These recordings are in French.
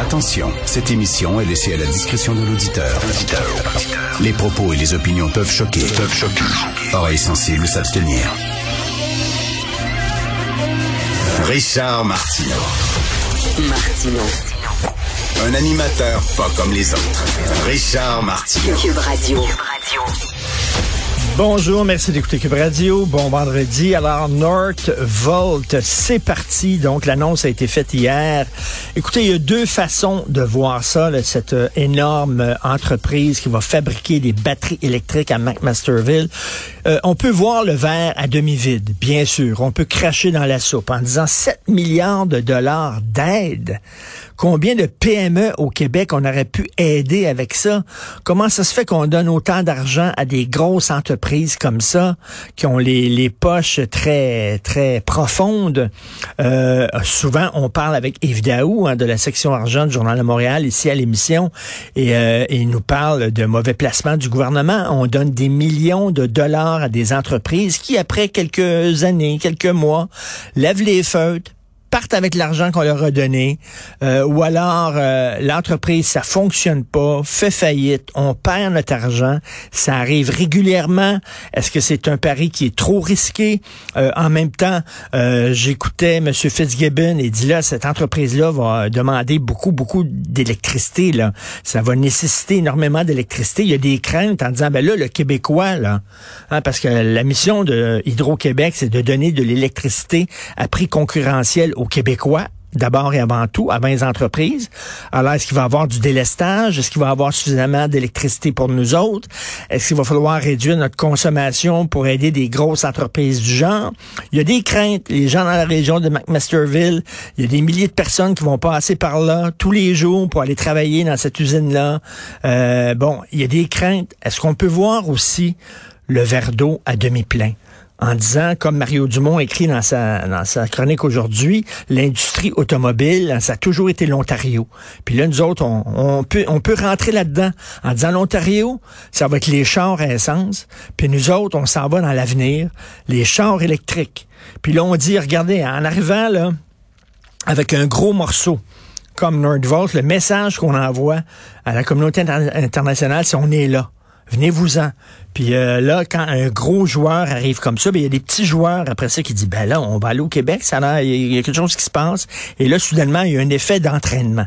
Attention, cette émission est laissée à la discrétion de l'auditeur. Les propos et les opinions peuvent choquer. Peuvent choquer. Oreilles sensibles s'abstenir. Richard Martineau. Martino. Un animateur pas comme les autres. Richard Martineau. Cube Radio. Bonjour, merci d'écouter Cube Radio. Bon vendredi. Alors, Northvolt, c'est parti. Donc, l'annonce a été faite hier. Écoutez, il y a deux façons de voir ça, cette euh, énorme euh, entreprise qui va fabriquer des batteries électriques à McMasterville. Euh, on peut voir le verre à demi-vide, bien sûr. On peut cracher dans la soupe en disant 7 milliards de dollars d'aide. Combien de PME au Québec on aurait pu aider avec ça? Comment ça se fait qu'on donne autant d'argent à des grosses entreprises comme ça, qui ont les, les poches très, très profondes? Euh, souvent, on parle avec Yves Daou hein, de la section argent du Journal de Montréal, ici à l'émission, et, euh, il nous parle de mauvais placement du gouvernement. On donne des millions de dollars à des entreprises qui, après quelques années, quelques mois, lèvent les feutres, partent avec l'argent qu'on leur a donné, euh, ou alors euh, l'entreprise ça fonctionne pas, fait faillite, on perd notre argent, ça arrive régulièrement. Est-ce que c'est un pari qui est trop risqué? Euh, En même temps, euh, j'écoutais M. Fitzgibbon et dit là cette entreprise là va demander beaucoup beaucoup d'électricité là, ça va nécessiter énormément d'électricité. Il y a des craintes en disant ben là le québécois là, hein, parce que la mission de Hydro-Québec c'est de donner de l'électricité à prix concurrentiel aux Québécois d'abord et avant tout, avant les entreprises. Alors, est-ce qu'il va y avoir du délestage? Est-ce qu'il va y avoir suffisamment d'électricité pour nous autres? Est-ce qu'il va falloir réduire notre consommation pour aider des grosses entreprises du genre? Il y a des craintes. Les gens dans la région de McMasterville, il y a des milliers de personnes qui vont passer par là tous les jours pour aller travailler dans cette usine-là. Euh, bon, il y a des craintes. Est-ce qu'on peut voir aussi le verre d'eau à demi-plein? En disant, comme Mario Dumont écrit dans sa, chronique aujourd'hui, l'industrie automobile, ça a toujours été l'Ontario. Puis là, nous autres, on, peut, rentrer là-dedans en disant l'Ontario, ça va être les chars à essence. Puis nous autres, on s'en va dans l'avenir, les chars électriques. Puis là, on dit, regardez, en arrivant là, avec un gros morceau, comme Nordvolt, le message qu'on envoie à la communauté inter- internationale, c'est on est là. Venez-vous-en. Puis euh, là, quand un gros joueur arrive comme ça, ben, il y a des petits joueurs après ça qui disent, ben là, on va aller au Québec, ça a il y a quelque chose qui se passe. Et là, soudainement, il y a un effet d'entraînement.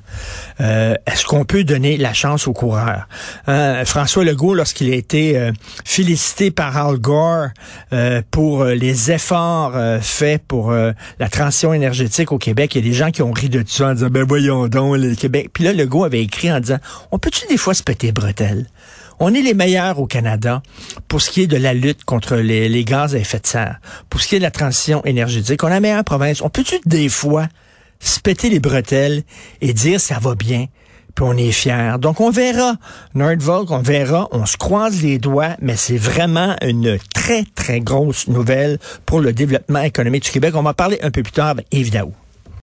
Euh, Est-ce qu'on peut donner la chance aux coureurs? Hein, François Legault, lorsqu'il a été euh, félicité par Al Gore euh, pour euh, les efforts euh, faits pour euh, la transition énergétique au Québec, il y a des gens qui ont ri de ça en disant, ben voyons donc, le Québec. Puis là, Legault avait écrit en disant, on peut-tu des fois se péter les bretelles? On est les meilleurs au Canada pour ce qui est de la lutte contre les, gaz à effet de serre, pour ce qui est de la transition énergétique. On est la meilleure province. On peut-tu des fois se péter les bretelles et dire ça va bien, puis on est fiers. Donc on verra, Nordvolt, on verra, on se croise les doigts, mais c'est vraiment une très, très grosse nouvelle pour le développement économique du Québec. On va en parler un peu plus tard avec Yves Daou.